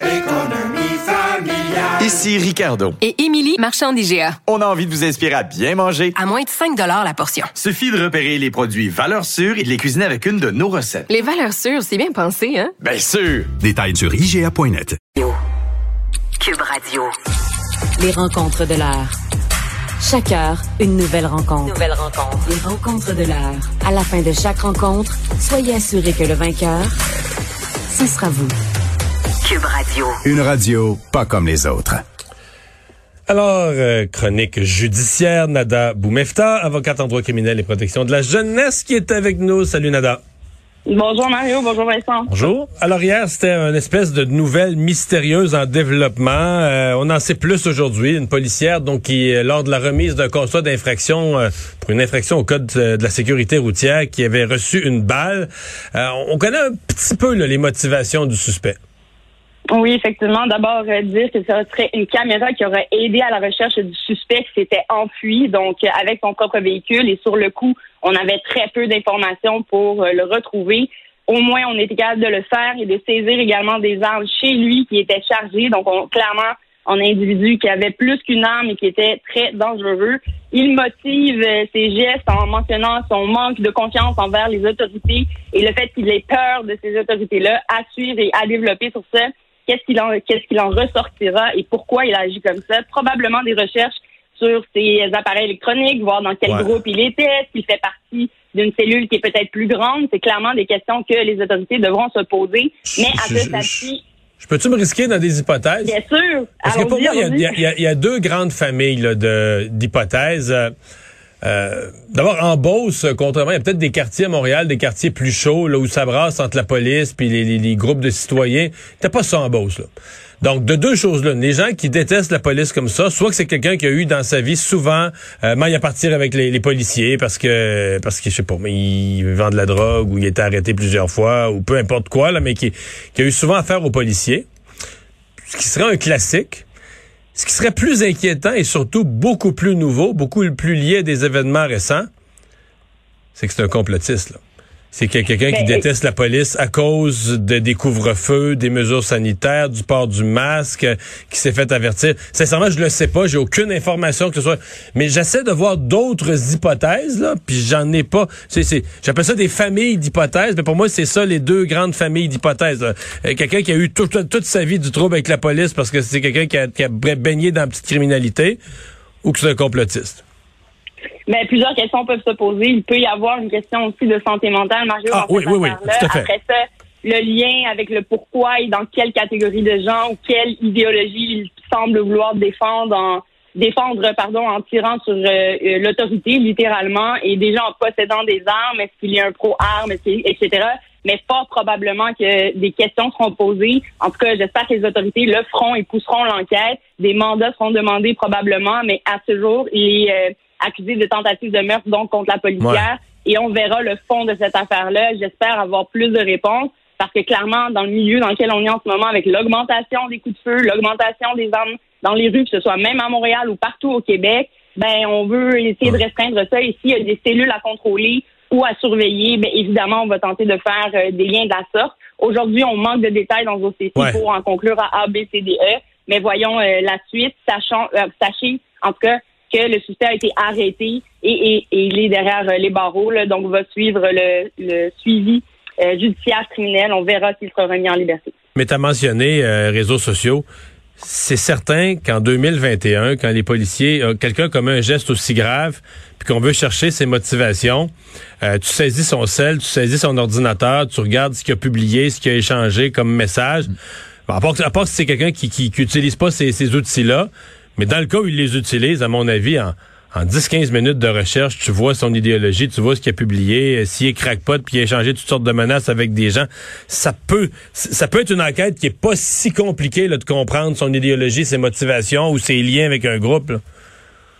Économie familiale. Ici Ricardo. Et Émilie, marchand d'IGA. On a envie de vous inspirer à bien manger. À moins de 5 la portion. Suffit de repérer les produits valeurs sûres et de les cuisiner avec une de nos recettes. Les valeurs sûres, c'est bien pensé, hein? Bien sûr! Détails sur IGA.net. Cube Radio. Les rencontres de l'heure. Chaque heure, une nouvelle rencontre. Nouvelle rencontre. Les rencontres de l'heure. À la fin de chaque rencontre, soyez assurés que le vainqueur, ce sera vous. Cube Radio. Une radio pas comme les autres. Alors, euh, chronique judiciaire, Nada Boumefta, avocate en droit criminel et protection de la jeunesse, qui est avec nous. Salut Nada. Bonjour Mario, bonjour Vincent. Bonjour. Alors hier, c'était une espèce de nouvelle mystérieuse en développement. Euh, on en sait plus aujourd'hui. Une policière, donc, qui, euh, lors de la remise d'un constat d'infraction euh, pour une infraction au code de, de la sécurité routière, qui avait reçu une balle. Euh, on connaît un petit peu là, les motivations du suspect. Oui, effectivement. D'abord, euh, dire que ce serait une caméra qui aurait aidé à la recherche du suspect qui s'était enfui, donc euh, avec son propre véhicule. Et sur le coup, on avait très peu d'informations pour euh, le retrouver. Au moins, on était capable de le faire et de saisir également des armes chez lui qui étaient chargées. Donc, on, clairement, un individu qui avait plus qu'une arme et qui était très dangereux. Il motive euh, ses gestes en mentionnant son manque de confiance envers les autorités et le fait qu'il ait peur de ces autorités-là à suivre et à développer sur ça. Qu'est-ce qu'il en, qu'est-ce qu'il en ressortira et pourquoi il agit comme ça? Probablement des recherches sur ses appareils électroniques, voir dans quel Ouais. groupe il était, s'il fait partie d'une cellule qui est peut-être plus grande. C'est clairement des questions que les autorités devront se poser. Mais à ce stade-ci, Je peux-tu me risquer dans des hypothèses? bien sûr. Parce que pour moi, il y a- y, a- a- y a deux grandes familles là, de- d'hypothèses. Euh, D'abord, en Beauce, contrairement, il y a peut-être des quartiers à Montréal, des quartiers plus chauds, là où ça brasse entre la police puis les, les- groupes de citoyens. T'as pas ça en Beauce, là. Donc, de deux choses là. Les gens qui détestent la police comme ça, soit que c'est quelqu'un qui a eu dans sa vie souvent euh, maille à partir avec les, policiers parce que, parce que, je sais pas, mais il vend de la drogue ou il était arrêté plusieurs fois ou peu importe quoi, là, mais qui, qui a eu souvent affaire aux policiers. Ce qui serait un classique. Ce qui serait plus inquiétant et surtout beaucoup plus nouveau, beaucoup plus lié des événements récents, c'est que c'est un complotiste. là. C'est quelqu'un qui Ben, déteste la police à cause de des couvre-feux, des mesures sanitaires, du port du masque, euh, qui s'est fait avertir. Sincèrement, je le sais pas, j'ai aucune information que ce soit. Mais j'essaie de voir d'autres hypothèses, là, puis j'en ai pas. C'est, c'est, j'appelle ça des familles d'hypothèses, mais pour moi, c'est ça les deux grandes familles d'hypothèses. Euh, quelqu'un qui a eu tout- toute, toute sa vie du trouble avec la police parce que c'est quelqu'un qui a, qui a baigné dans la petite criminalité, ou que c'est un complotiste. Ben, plusieurs questions peuvent se poser. Il peut y avoir une question aussi de santé mentale, Mario. Ah, oui, oui, oui, affaire-là. tout à fait. Après ça, le lien avec le pourquoi et dans quelle catégorie de gens ou quelle idéologie il semble vouloir défendre en défendre pardon en tirant sur euh, euh, l'autorité littéralement et déjà en possédant des armes est-ce qu'il y a un pro arme etc mais fort probablement que des questions seront posées en tout cas j'espère que les autorités le feront et pousseront l'enquête des mandats seront demandés probablement mais à ce jour il est euh, accusé de tentative de meurtre donc contre la policière et on verra le fond de cette affaire-là. J'espère avoir plus de réponses parce que clairement, dans le milieu dans lequel on est en ce moment, avec l'augmentation des coups de feu, l'augmentation des armes dans les rues, que ce soit même à Montréal ou partout au Québec, ben on veut essayer de restreindre ça. Et s'il y a des cellules à contrôler ou à surveiller, ben évidemment, on va tenter de faire euh, des liens de la sorte. Aujourd'hui, on manque de détails dans nos OCC Ouais. pour en conclure à A, B, C, D, E. Mais voyons euh, la suite, sachant, euh, sachez en tout cas que le suspect a été arrêté et, il est derrière euh, les barreaux, là, donc va suivre le, suivi euh, judiciaire criminel. On verra s'il sera remis en liberté. Mais tu as mentionné euh, réseaux sociaux. C'est certain qu'en 2021, quand les policiers, quelqu'un commet un geste aussi grave, puis qu'on veut chercher ses motivations, tu saisis son sel, tu saisis son ordinateur, tu regardes ce qu'il a publié, ce qu'il a échangé comme message. À, part, si c'est quelqu'un qui, qui, qui utilise pas ces outils-là, mais dans le cas où il les utilise, à mon avis, en, en 10-15 minutes de recherche, tu vois son idéologie, tu vois ce qu'il a publié, euh, s'il est crackpot, puis il a échangé toutes sortes de menaces avec des gens. Ça peut, ça peut être une enquête qui est pas si compliquée là, de comprendre son idéologie, ses motivations ou ses liens avec un groupe. là.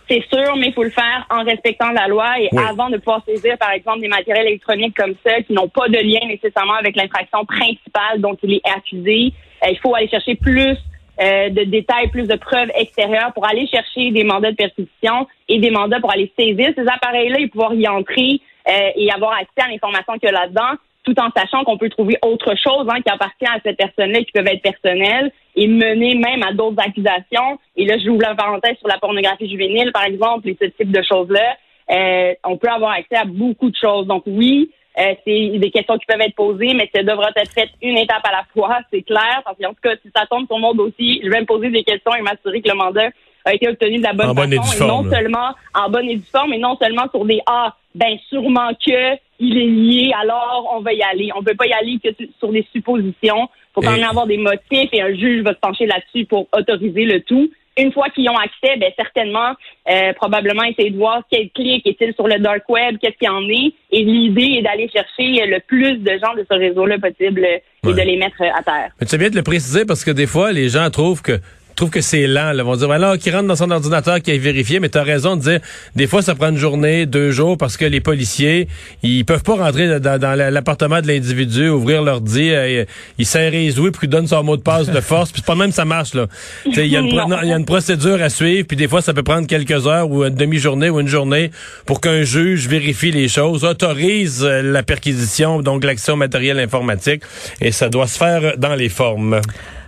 C'est sûr, mais il faut le faire en respectant la loi et Oui. avant de pouvoir saisir, par exemple, des matériels électroniques comme ça qui n'ont pas de lien nécessairement avec l'infraction principale dont il est accusé. euh, il faut aller chercher plus euh, de détails, plus de preuves extérieures pour aller chercher des mandats de perquisition et des mandats pour aller saisir ces appareils-là et pouvoir y entrer euh, et avoir accès à l'information qu'il y a là-dedans, tout en sachant qu'on peut trouver autre chose hein, qui appartient à cette personne-là qui peuvent être personnelles et mener même à d'autres accusations. Et là, j'ouvre la parenthèse sur la pornographie juvénile, par exemple, et ce type de choses-là. Euh, on peut avoir accès à beaucoup de choses. Donc oui, euh, c'est des questions qui peuvent être posées, mais ça devra être fait une étape à la fois, c'est clair. Parce qu'en tout cas, si ça tombe sur mon dossier, je vais me poser des questions et m'assurer que le mandat a été obtenu de la bonne En bonne et façon. forme, non là. seulement en bonne et due forme, mais non seulement sur des ah, ben sûrement que il est lié, alors on va y aller. On peut pas y aller que su- sur des suppositions. faut quand Et- même avoir des motifs et un juge va se pencher là-dessus pour autoriser le tout. Une fois qu'ils ont accès, ben certainement, euh, probablement essayer de voir quel clic est-il sur le dark web, qu'est-ce qu'il y en est. Et l'idée est d'aller chercher le plus de gens de ce réseau-là possible et Ouais. de les mettre à terre. Mais tu sais bien de le préciser parce que des fois, les gens trouvent que trouvent que c'est lent. Là. Ils vont dire, ben là, qui rentre dans son ordinateur, qui est vérifié, mais tu as raison de dire, des fois, ça prend une journée, deux jours, parce que les policiers, ils peuvent pas rentrer dans, dans l'appartement de l'individu, ouvrir l'ordi, euh, ils serrent les ouïes, puis ils donnent son mot de passe de force, puis c'est pas même ça marche. là. Il y, a y a une procédure à suivre, puis des fois, ça peut prendre quelques heures ou une demi-journée ou une journée pour qu'un juge vérifie les choses, autorise euh, la perquisition, donc l'accès au matériel informatique, et ça doit se faire dans les formes.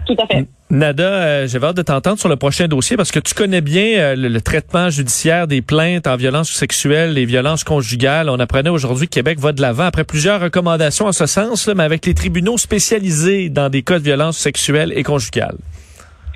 Tout à fait. Nada, euh, j'ai hâte de t'entendre sur le prochain dossier parce que tu connais bien euh, le, le traitement judiciaire des plaintes en violence sexuelle et violences conjugales. On apprenait aujourd'hui que Québec va de l'avant après plusieurs recommandations en ce sens, là, mais avec les tribunaux spécialisés dans des cas de violence sexuelle et conjugale.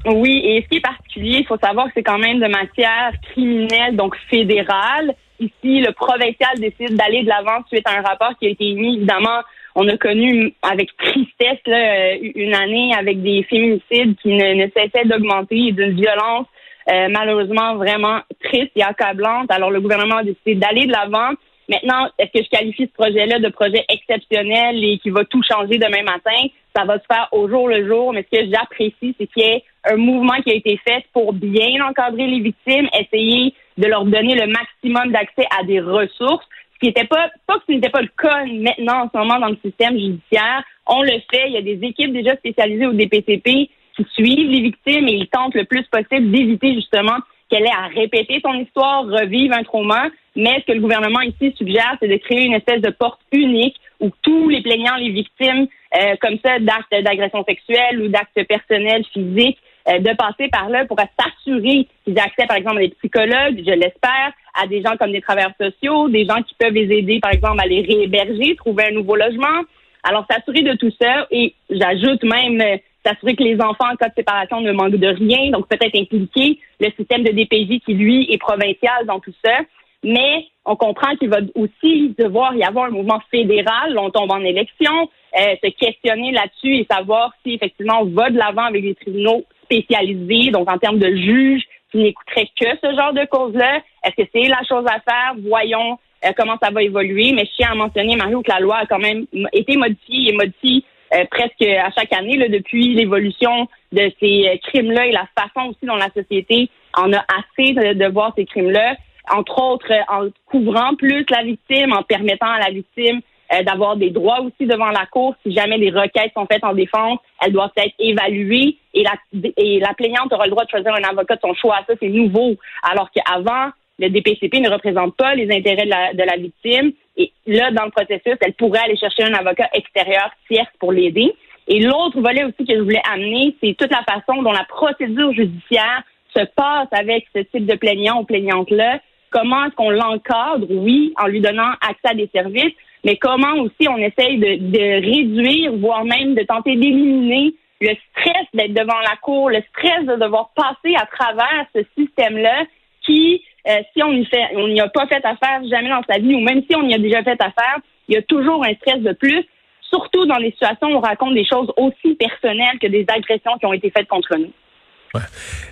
Oui, et ce qui est particulier, il faut savoir que c'est quand même de matière criminelle, donc fédérale. Ici, le provincial décide d'aller de l'avant suite à un rapport qui a été émis. Évidemment, on a connu avec tristesse là, euh, une année avec des féminicides qui ne, cessaient d'augmenter et d'une violence euh, malheureusement vraiment triste et accablante. Alors, le gouvernement a décidé d'aller de l'avant. Maintenant, est-ce que je qualifie ce projet-là de projet exceptionnel et qui va tout changer demain matin? Ça va se faire au jour le jour, mais ce que j'apprécie, c'est qu'il y ait un mouvement qui a été fait pour bien encadrer les victimes, essayer de leur donner le maximum d'accès à des ressources, ce qui n'était pas, pas que ce n'était pas le cas maintenant en ce moment dans le système judiciaire. On le fait, il y a des équipes déjà spécialisées au DPCP qui suivent les victimes et ils tentent le plus possible d'éviter justement qu'elle ait à répéter son histoire, revivre un trauma. Mais ce que le gouvernement ici suggère, c'est de créer une espèce de porte unique où tous les plaignants, les victimes, euh, comme ça, d'actes d'agression sexuelle ou d'actes personnels, physiques, de passer par là pour s'assurer qu'ils aient accès, par exemple, à des psychologues, je l'espère, à des gens comme des travailleurs sociaux, des gens qui peuvent les aider, par exemple, à les réhéberger, trouver un nouveau logement. Alors, s'assurer de tout ça et j'ajoute même euh, s'assurer que les enfants en cas de séparation ne manquent de rien, donc peut-être impliquer le système de DPJ qui, lui, est provincial dans tout ça. Mais on comprend qu'il va aussi devoir y avoir un mouvement fédéral. On tombe en élection, euh, se questionner là-dessus et savoir si effectivement on va de l'avant avec des tribunaux spécialisés, donc en termes de juges qui n'écouteraient que ce genre de causes-là. Est-ce que c'est la chose à faire? Voyons euh, comment ça va évoluer. Mais je tiens à mentionner, Mario, que la loi a quand même été modifiée et modifiée euh, presque à chaque année là, depuis l'évolution de ces euh, crimes-là et la façon aussi dont la société en a assez de, de voir ces crimes-là, entre autres en couvrant plus la victime, en permettant à la victime euh, d'avoir des droits aussi devant la cour. Si jamais des requêtes sont faites en défense, elles doivent être évaluées et la, et la plaignante aura le droit de choisir un avocat de son choix. Ça, c'est nouveau. Alors qu'avant, le DPCP ne représente pas les intérêts de la, de la victime. Et là, dans le processus, elle pourrait aller chercher un avocat extérieur tierce pour l'aider. Et l'autre volet aussi que je voulais amener, c'est toute la façon dont la procédure judiciaire se passe avec ce type de plaignant ou plaignante-là. Comment est-ce qu'on l'encadre? Oui, en lui donnant accès à des services, mais comment aussi on essaye de, réduire, voire même de tenter d'éliminer le stress d'être devant la cour, le stress de devoir passer à travers ce système-là qui, euh, si on n'y a pas fait affaire jamais dans sa vie, ou même si on y a déjà fait affaire, il y a toujours un stress de plus, surtout dans des situations où on raconte des choses aussi personnelles que des agressions qui ont été faites contre nous.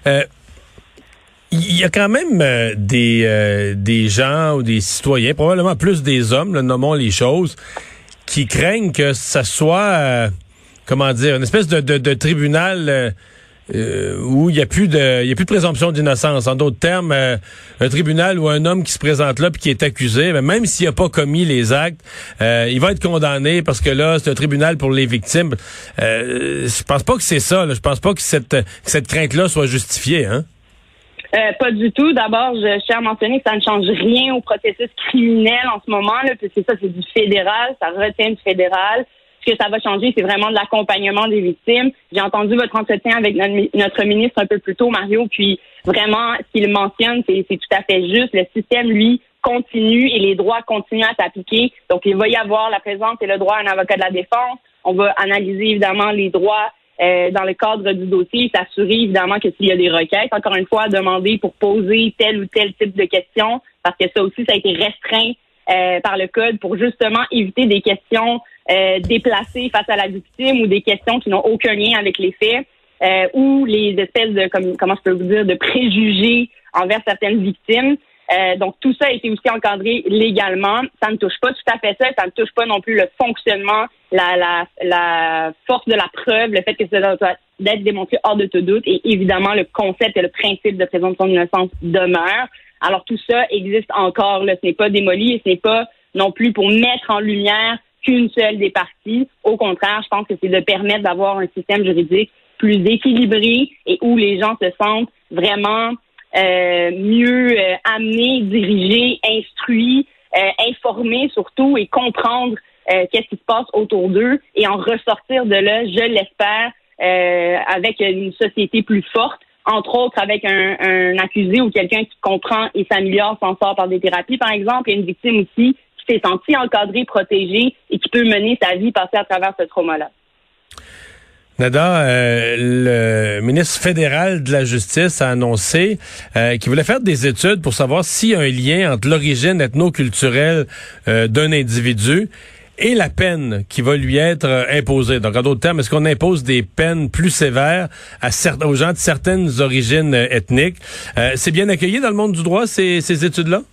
Euh, Il y a quand même euh, des, euh, des gens ou des citoyens, probablement plus des hommes, là, nommons les choses, qui craignent que ça soit, euh, comment dire, une espèce de, de, de tribunal euh, où il n'y a plus de, il a plus de présomption d'innocence. En d'autres termes, euh, un tribunal où un homme qui se présente là puis qui est accusé, ben, même s'il n'a pas commis les actes, euh, il va être condamné parce que là, c'est un tribunal pour les victimes. Euh, je pense pas que c'est ça. Là. Je pense pas que cette, cette crainte-là soit justifiée. Hein? Euh, pas du tout. D'abord, je tiens à mentionner que ça ne change rien au processus criminel en ce moment, là, puisque ça, c'est du fédéral, ça retient du fédéral. Ce que ça va changer, c'est vraiment de l'accompagnement des victimes. J'ai entendu votre entretien avec notre, ministre un peu plus tôt, Mario, puis vraiment, ce qu'il mentionne, c'est tout à fait juste. Le système, lui, continue et les droits continuent à s'appliquer. Donc, il va y avoir la présence et le droit à un avocat de la défense. On va analyser évidemment les droits euh, dans le cadre du dossier, s'assurer évidemment que s'il y a des requêtes, encore une fois, demander pour poser tel ou tel type de questions, parce que ça aussi, ça a été restreint euh, par le code pour justement éviter des questions euh, déplacées face à la victime ou des questions qui n'ont aucun lien avec les faits. Euh, ou les espèces de comme, comment je peux vous dire de préjugés envers certaines victimes. Euh, donc tout ça a été aussi encadré légalement. Ça ne touche pas tout à fait ça. Ça ne touche pas non plus le fonctionnement, la, la, la force de la preuve, le fait que ça doit être démontré hors de tout doute. Et évidemment, le concept et le principe de présomption d'innocence demeure. Alors tout ça existe encore. Là. Ce n'est pas démoli et ce n'est pas non plus pour mettre en lumière qu'une seule des parties. Au contraire, je pense que c'est de permettre d'avoir un système juridique plus équilibré et où les gens se sentent vraiment euh, mieux euh, amenés, dirigés, instruits, euh, informés surtout et comprendre euh, qu'est-ce qui se passe autour d'eux et en ressortir de là, je l'espère, avec une société plus forte entre autres avec un, accusé ou quelqu'un qui comprend et s'améliore, s'en sort par des thérapies, par exemple, et une victime aussi qui s'est sentie encadrée, protégée et qui peut mener sa vie, passer à travers ce trauma-là. Nada, euh, le ministre fédéral de la Justice a annoncé euh, qu'il voulait faire des études pour savoir s'il y a un lien entre l'origine ethno-culturelle euh, d'un individu et la peine qui va lui être euh, imposée. Donc, en d'autres termes, est-ce qu'on impose des peines plus sévères à aux gens de certaines origines euh, ethniques? C'est bien accueilli dans le monde du droit, ces, ces études-là?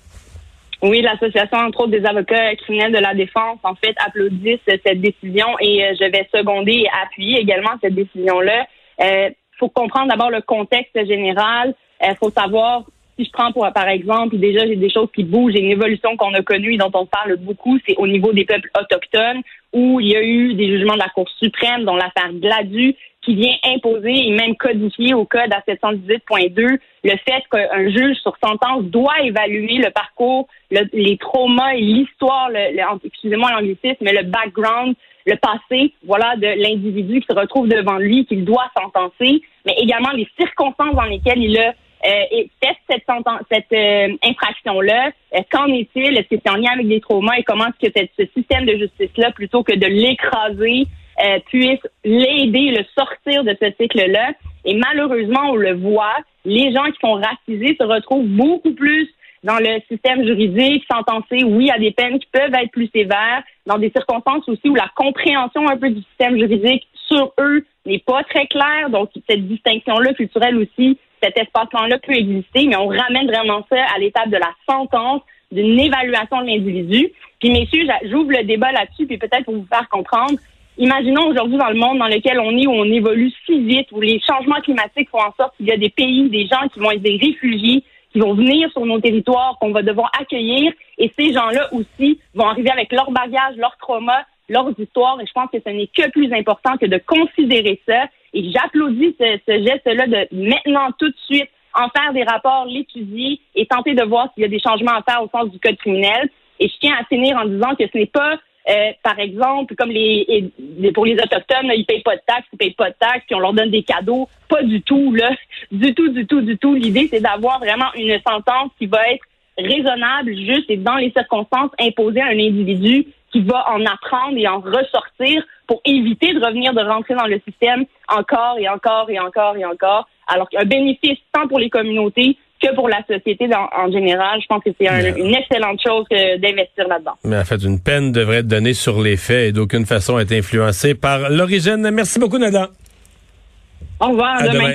Oui, l'association, entre autres, des avocats criminels de la défense, en fait, applaudissent cette décision et je vais seconder et appuyer également cette décision-là. Il faut comprendre d'abord le contexte général. Il faut savoir si je prends pour, par exemple, déjà, j'ai des choses qui bougent, j'ai une évolution qu'on a connue et dont on parle beaucoup, c'est au niveau des peuples autochtones, où il y a eu des jugements de la Cour suprême, dont l'affaire Gladu, qui vient imposer et même codifier au code à 718.2 le fait qu'un juge sur sentence doit évaluer le parcours, les traumas et l'histoire, excusez-moi l'anglicisme, mais le background, le passé, voilà, de l'individu qui se retrouve devant lui, qu'il doit sentencer, mais également les circonstances dans lesquelles il a euh, fait cette, cette euh, infraction-là, euh, qu'en est-il? Est-ce que c'est en lien avec des traumas? Et comment est-ce que ce système de justice-là, plutôt que de l'écraser, puisse l'aider, le sortir de ce cycle-là? Et malheureusement, on le voit, les gens qui sont racisés se retrouvent beaucoup plus dans le système juridique, sentencés, oui, à des peines qui peuvent être plus sévères, dans des circonstances aussi où la compréhension un peu du système juridique sur eux n'est pas très claire. Donc, cette distinction-là culturelle aussi cet espace-temps-là peut exister, mais on ramène vraiment ça à l'étape de la sentence, d'une évaluation de l'individu. Puis, messieurs, j'ouvre le débat là-dessus, puis peut-être pour vous faire comprendre. Imaginons aujourd'hui dans le monde dans lequel on est, où on évolue si vite, où les changements climatiques font en sorte qu'il y a des pays, des gens qui vont être des réfugiés, qui vont venir sur nos territoires, qu'on va devoir accueillir, et ces gens-là aussi vont arriver avec leur bagage, leur trauma, leurs histoires, et je pense que ce n'est que plus important que de considérer ça. Et j'applaudis ce, geste-là de maintenant tout de suite en faire des rapports, l'étudier et tenter de voir s'il y a des changements à faire au sens du code criminel. Et je tiens à finir en disant que ce n'est pas, euh, par exemple, comme les, pour les autochtones, ils payent pas de taxes, ils payent pas de taxes, puis on leur donne des cadeaux. Pas du tout, là. Du tout, du tout, du tout. L'idée, c'est d'avoir vraiment une sentence qui va être raisonnable, juste et dans les circonstances imposées à un individu qui va en apprendre et en ressortir pour éviter de revenir de rentrer dans le système encore et encore et encore et encore. Alors qu'un bénéfice tant pour les communautés que pour la société en général, je pense que c'est une excellente chose d'investir là-dedans. Mais en fait, une peine devrait être donnée sur les faits et d'aucune façon être influencée par l'origine. Merci beaucoup, Nada. Au revoir, à, demain.